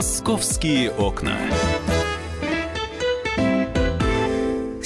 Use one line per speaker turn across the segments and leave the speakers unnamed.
Московские окна.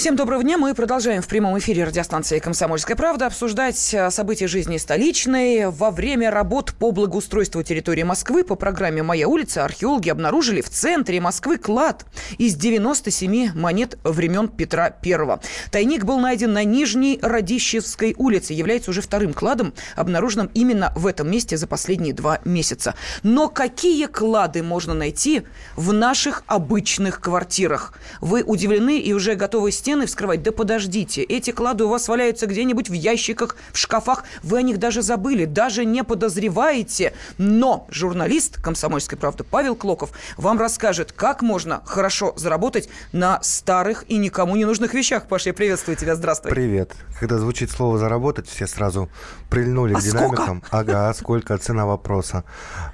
Всем доброго дня. Мы продолжаем в прямом эфире радиостанции «Комсомольская правда» обсуждать э, события жизни столичной. Во время работ по благоустройству территории Москвы по программе «Моя улица» археологи обнаружили в центре Москвы клад из 97 монет времен Петра I. Тайник был найден на Нижней Радищевской улице. Является уже вторым кладом, обнаруженным именно в этом месте за последние два месяца. Но какие клады можно найти в наших обычных квартирах? Вы удивлены и уже готовы стены стены вскрывать? Да подождите, эти клады у вас валяются где-нибудь в ящиках, в шкафах. Вы о них даже забыли, даже не подозреваете. Но журналист «Комсомольской правды» Павел Клоков вам расскажет, как можно хорошо заработать на старых и никому не нужных вещах. Паша, я приветствую тебя, здравствуй.
Привет. Когда звучит слово «заработать», все сразу прильнули
а
к динамикам.
Сколько?
Ага, сколько, цена вопроса.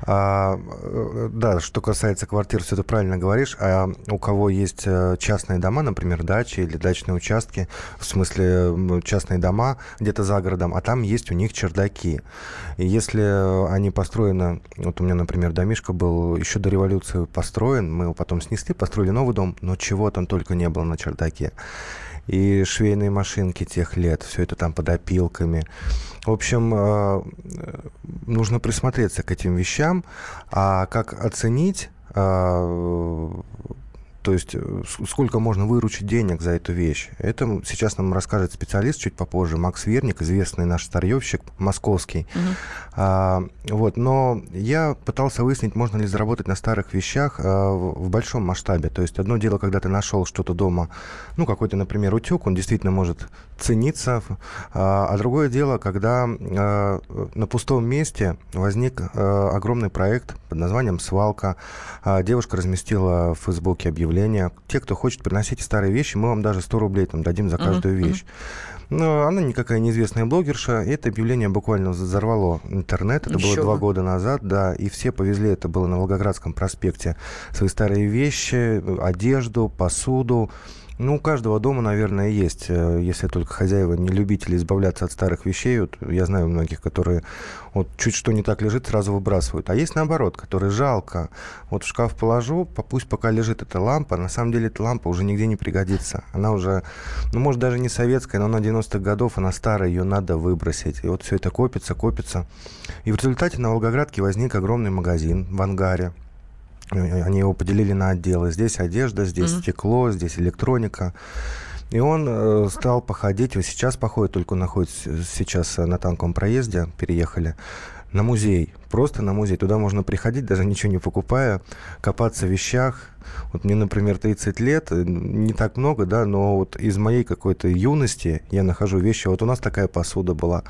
А, да, что касается квартир, все ты правильно говоришь. А у кого есть э, частные дома, например, дачи или дачные участки, в смысле частные дома где-то за городом, а там есть у них чердаки. И если они построены, вот у меня, например, домишко был еще до революции построен, мы его потом снесли, построили новый дом, но чего там только не было на чердаке и швейные машинки тех лет, все это там под опилками. В общем, э, нужно присмотреться к этим вещам, а как оценить э, то есть э, сколько можно выручить денег за эту вещь. Это сейчас нам расскажет специалист чуть попозже, Макс Верник, известный наш старьевщик, московский. Угу. А, вот, но я пытался выяснить, можно ли заработать на старых вещах а, в, в большом масштабе. То есть одно дело, когда ты нашел что-то дома, ну, какой-то, например, утюг, он действительно может цениться, а, а другое дело, когда а, на пустом месте возник а, огромный проект под названием «Свалка». А, девушка разместила в Фейсбуке объявление объявление. Те, кто хочет приносить старые вещи, мы вам даже 100 рублей там дадим за каждую uh-huh, вещь. Но она никакая неизвестная блогерша. И это объявление буквально взорвало интернет. Это Еще было два года назад, да. И все повезли, это было на Волгоградском проспекте, свои старые вещи, одежду, посуду. Ну, у каждого дома, наверное, есть, э, если только хозяева не любители избавляться от старых вещей. Вот я знаю многих, которые вот чуть что не так лежит, сразу выбрасывают. А есть наоборот, которые жалко. Вот в шкаф положу, пусть пока лежит эта лампа. На самом деле эта лампа уже нигде не пригодится. Она уже, ну, может, даже не советская, но на 90-х годов она старая, ее надо выбросить. И вот все это копится, копится. И в результате на Волгоградке возник огромный магазин в ангаре. Они его поделили на отделы. Здесь одежда, здесь mm-hmm. стекло, здесь электроника. И он э, стал походить, вот сейчас походит, только находится сейчас на танковом проезде, переехали, на музей. Просто на музей. Туда можно приходить, даже ничего не покупая, копаться в вещах. Вот мне, например, 30 лет, э, не так много, да, но вот из моей какой-то юности я нахожу вещи. Вот у нас такая посуда была.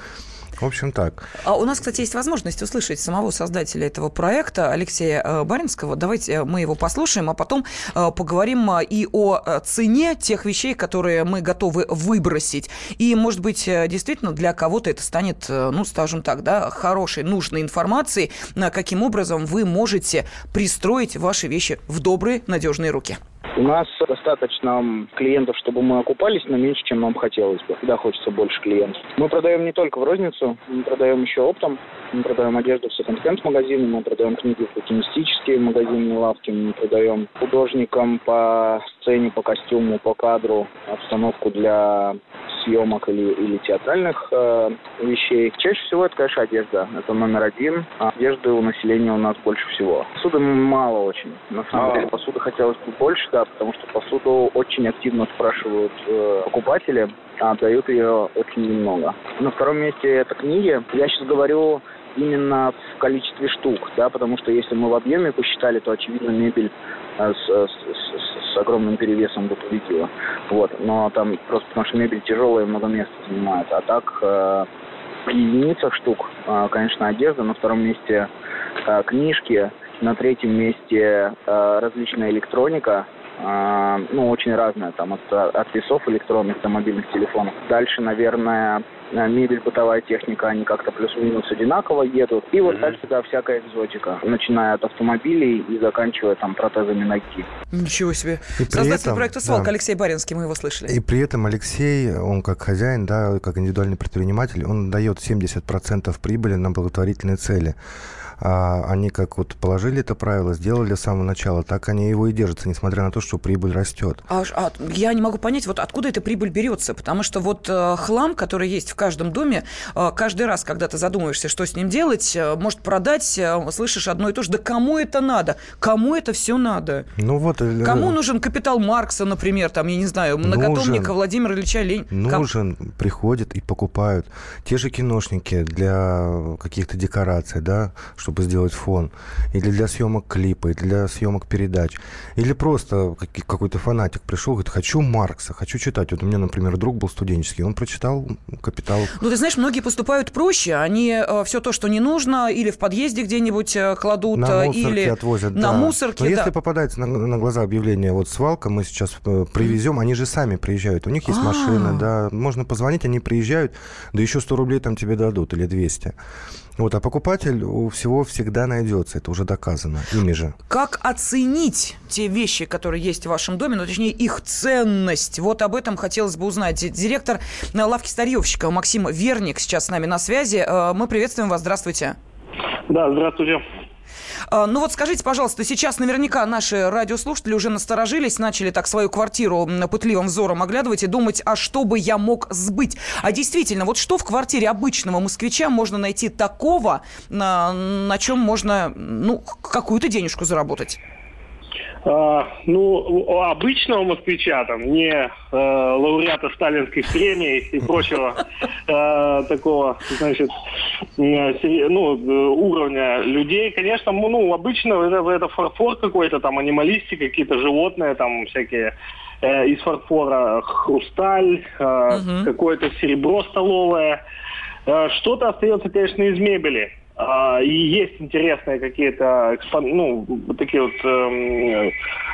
В общем, так.
А у нас, кстати, есть возможность услышать самого создателя этого проекта, Алексея э, Баринского. Давайте э, мы его послушаем, а потом э, поговорим и о цене тех вещей, которые мы готовы выбросить. И, может быть, действительно для кого-то это станет, ну, скажем так, да, хорошей, нужной информацией, каким образом вы можете пристроить ваши вещи в добрые, надежные руки.
У нас достаточно клиентов, чтобы мы окупались, но меньше, чем нам хотелось бы. Всегда хочется больше клиентов. Мы продаем не только в розницу, мы продаем еще оптом. Мы продаем одежду в секонд-хенд магазины, мы продаем книги в букинистические магазины, лавки, мы продаем художникам по сцене, по костюму, по кадру, обстановку для съемок или, или театральных э, вещей. Чаще всего это, конечно, одежда. Это номер один. А одежды у населения у нас больше всего. Посуды мало очень. На самом а. деле посуды хотелось бы больше, да, потому что посуду очень активно спрашивают э, покупатели, а дают ее очень немного. На втором месте это книги. Я сейчас говорю именно в количестве штук, да, потому что если мы в объеме посчитали, то, очевидно, мебель э, с, с, с огромным перевесом бы победила. Вот, но там просто потому что мебель тяжелая и много места занимает. А так, э, в единицах штук, э, конечно, одежда, на втором месте э, книжки, на третьем месте э, различная электроника, ну, очень разная, там, от, от весов электронных до мобильных телефонов. Дальше, наверное, Э, мебель, бытовая техника, они как-то плюс-минус одинаково едут. И вот mm-hmm. дальше, да, всякая экзотика, начиная от автомобилей и заканчивая там протезами ноги.
Ничего себе. И Создатель этом, проекта «Свалка» да. Алексей Баринский, мы его слышали.
И при этом Алексей, он как хозяин, да, как индивидуальный предприниматель, он дает 70% прибыли на благотворительные цели. А, они как вот положили это правило, сделали с самого начала, так они его и держатся, несмотря на то, что прибыль растет.
А, а, я не могу понять, вот откуда эта прибыль берется, потому что вот э, хлам, который есть в каждом доме, э, каждый раз, когда ты задумываешься, что с ним делать, э, может продать, э, слышишь одно и то же, да кому это надо? Кому это все надо?
Ну вот.
Э, кому нужен капитал Маркса, например, там, я не знаю, многотомника нужен, Владимира Ильича Ленина?
Нужен, Ком... приходят и покупают. Те же киношники для каких-то декораций, да, чтобы сделать фон, или для съемок клипа, или для съемок передач, или просто какой-то фанатик пришел, говорит, хочу Маркса, хочу читать. Вот у меня, например, друг был студенческий, он прочитал «Капитал».
Ну, ты знаешь, многие поступают проще, они э, все то, что не нужно, или в подъезде где-нибудь э, кладут,
на
э, или
отвозят,
на
да.
мусорке.
Но да. если попадается на, на глаза объявление, вот свалка, мы сейчас привезем, они же сами приезжают, у них есть А-а-а. машины, да, можно позвонить, они приезжают, да еще 100 рублей там тебе дадут, или 200. Вот, а покупатель у всего всегда найдется, это уже доказано ими же.
Как оценить те вещи, которые есть в вашем доме, ну, точнее, их ценность? Вот об этом хотелось бы узнать. Директор лавки старьевщика Максим Верник сейчас с нами на связи. Э, мы приветствуем вас, здравствуйте.
Да, здравствуйте.
А, ну вот скажите, пожалуйста, сейчас наверняка наши радиослушатели уже насторожились, начали так свою квартиру пытливым взором оглядывать и думать, а что бы я мог сбыть? А действительно, вот что в квартире обычного москвича можно найти такого, на, на чем можно ну, какую-то денежку заработать?
А, ну, у обычного москвича, там, не э, лауреата сталинских премий и прочего э, такого, значит, э, ну, уровня людей, конечно, ну, обычно это, это фарфор какой-то, там, анималисти, какие-то животные, там, всякие э, из фарфора, хрусталь, э, угу. какое-то серебро столовое. Э, что-то остается, конечно, из мебели. А, и есть интересные какие-то ну, такие вот э,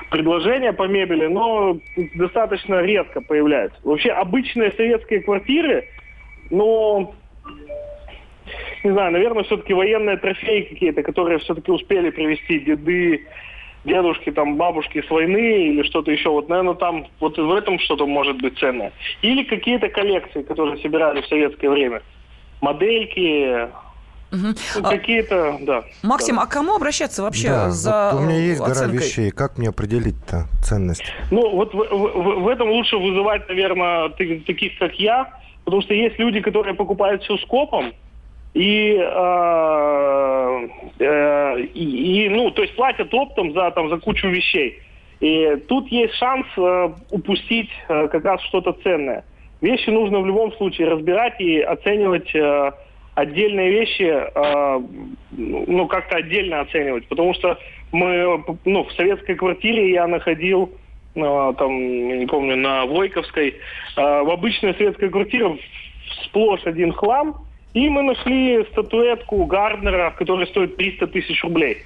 предложения по мебели, но достаточно редко появляются. Вообще обычные советские квартиры, ну, не знаю, наверное, все-таки военные трофеи какие-то, которые все-таки успели привезти деды, дедушки, там, бабушки с войны или что-то еще. Вот, наверное, там вот в этом что-то может быть ценное. Или какие-то коллекции, которые собирали в советское время. Модельки, Угу. Какие-то, да.
Максим,
да.
а кому обращаться вообще да, за
вот У меня есть
оценкой?
гора вещей. Как мне определить-то ценность?
Ну, вот в, в, в этом лучше вызывать, наверное, таких, как я, потому что есть люди, которые покупают все скопом, и, э, э, и, и, ну, то есть платят оптом за, там, за кучу вещей. И тут есть шанс э, упустить э, как раз что-то ценное. Вещи нужно в любом случае разбирать и оценивать э, отдельные вещи, э, ну, как-то отдельно оценивать. Потому что мы, ну, в советской квартире я находил, э, там, не помню, на Войковской, э, в обычной советской квартире сплошь один хлам, и мы нашли статуэтку Гарднера, которая стоит 300 тысяч рублей.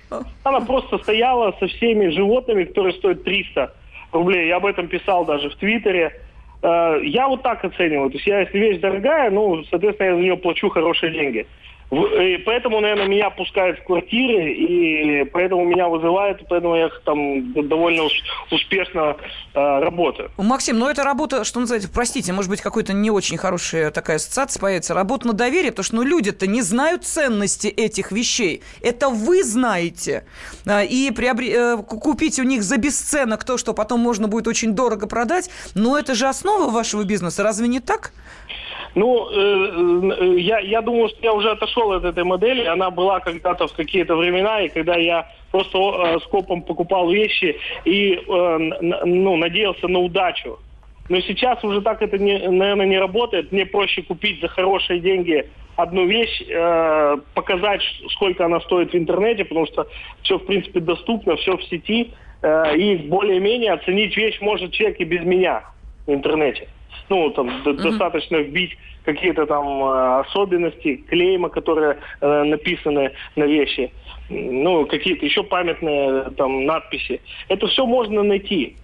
Она просто стояла со всеми животными, которые стоят 300 рублей. Я об этом писал даже в Твиттере. Э, я вот так оцениваю. То есть я, если вещь дорогая, ну, соответственно, я за нее плачу хорошие деньги. И поэтому, наверное, меня пускают в квартиры, и поэтому меня вызывают, поэтому я там довольно успешно э, работаю.
Максим, ну это работа, что называется, простите, может быть, какой-то не очень хорошая такая ассоциация появится, работа на доверие, потому что ну, люди-то не знают ценности этих вещей. Это вы знаете. А, и приобре... Э, купить у них за бесценок то, что потом можно будет очень дорого продать, но это же основа вашего бизнеса, разве не так?
Ну, э, э, я, я думаю, что я уже отошел от этой модели. Она была когда-то в какие-то времена, и когда я просто э, скопом покупал вещи и, э, ну, надеялся на удачу. Но сейчас уже так это, не, наверное, не работает. Мне проще купить за хорошие деньги одну вещь, э, показать, сколько она стоит в интернете, потому что все, в принципе, доступно, все в сети. Э, и более-менее оценить вещь может человек и без меня в интернете ну, там, mm-hmm. достаточно вбить какие-то там э, особенности, клейма, которые э, написаны на вещи, ну, какие-то еще памятные там надписи. Это все можно найти.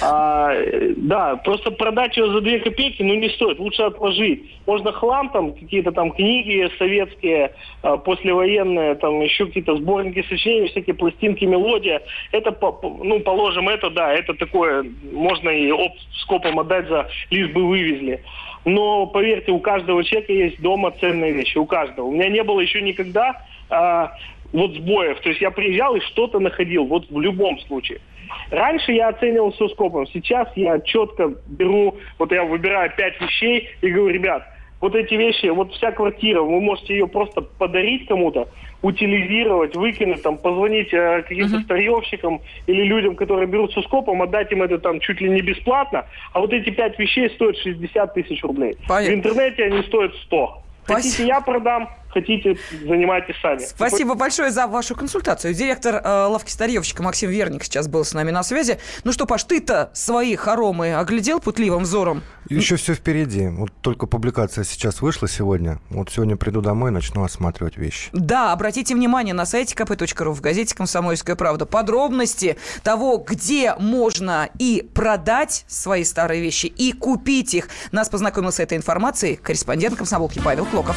А, да, просто продать ее за 2 копейки, ну, не стоит. Лучше отложить. Можно хлам, там, какие-то там книги советские, а, послевоенные, там, еще какие-то сборники сочинений, всякие пластинки, мелодия. Это, ну, положим, это, да, это такое, можно и оп, скопом отдать за лишь бы вывезли. Но, поверьте, у каждого человека есть дома ценные вещи, у каждого. У меня не было еще никогда а, вот сбоев. То есть я приезжал и что-то находил, вот в любом случае. Раньше я оценивал все скопом, сейчас я четко беру, вот я выбираю пять вещей и говорю, ребят, вот эти вещи, вот вся квартира, вы можете ее просто подарить кому-то, утилизировать, выкинуть, там, позвонить э, каким-то uh-huh. старьевщикам или людям, которые берут со скопом, отдать им это там чуть ли не бесплатно, а вот эти пять вещей стоят 60 тысяч рублей. Понятно. В интернете они стоят 100. Спасибо. Хотите, я продам, хотите, занимайтесь сами.
Спасибо большое за вашу консультацию. Директор э, лавки старьевщика Максим Верник сейчас был с нами на связи. Ну что, Паш, ты-то свои хоромы оглядел путливым взором?
Еще все впереди. Вот только публикация сейчас вышла сегодня. Вот сегодня приду домой и начну осматривать вещи.
Да, обратите внимание на сайте kp.ru в газете «Комсомольская правда» подробности того, где можно и продать свои старые вещи, и купить их. Нас познакомил с этой информацией корреспондент комсомолки Павел Клоков.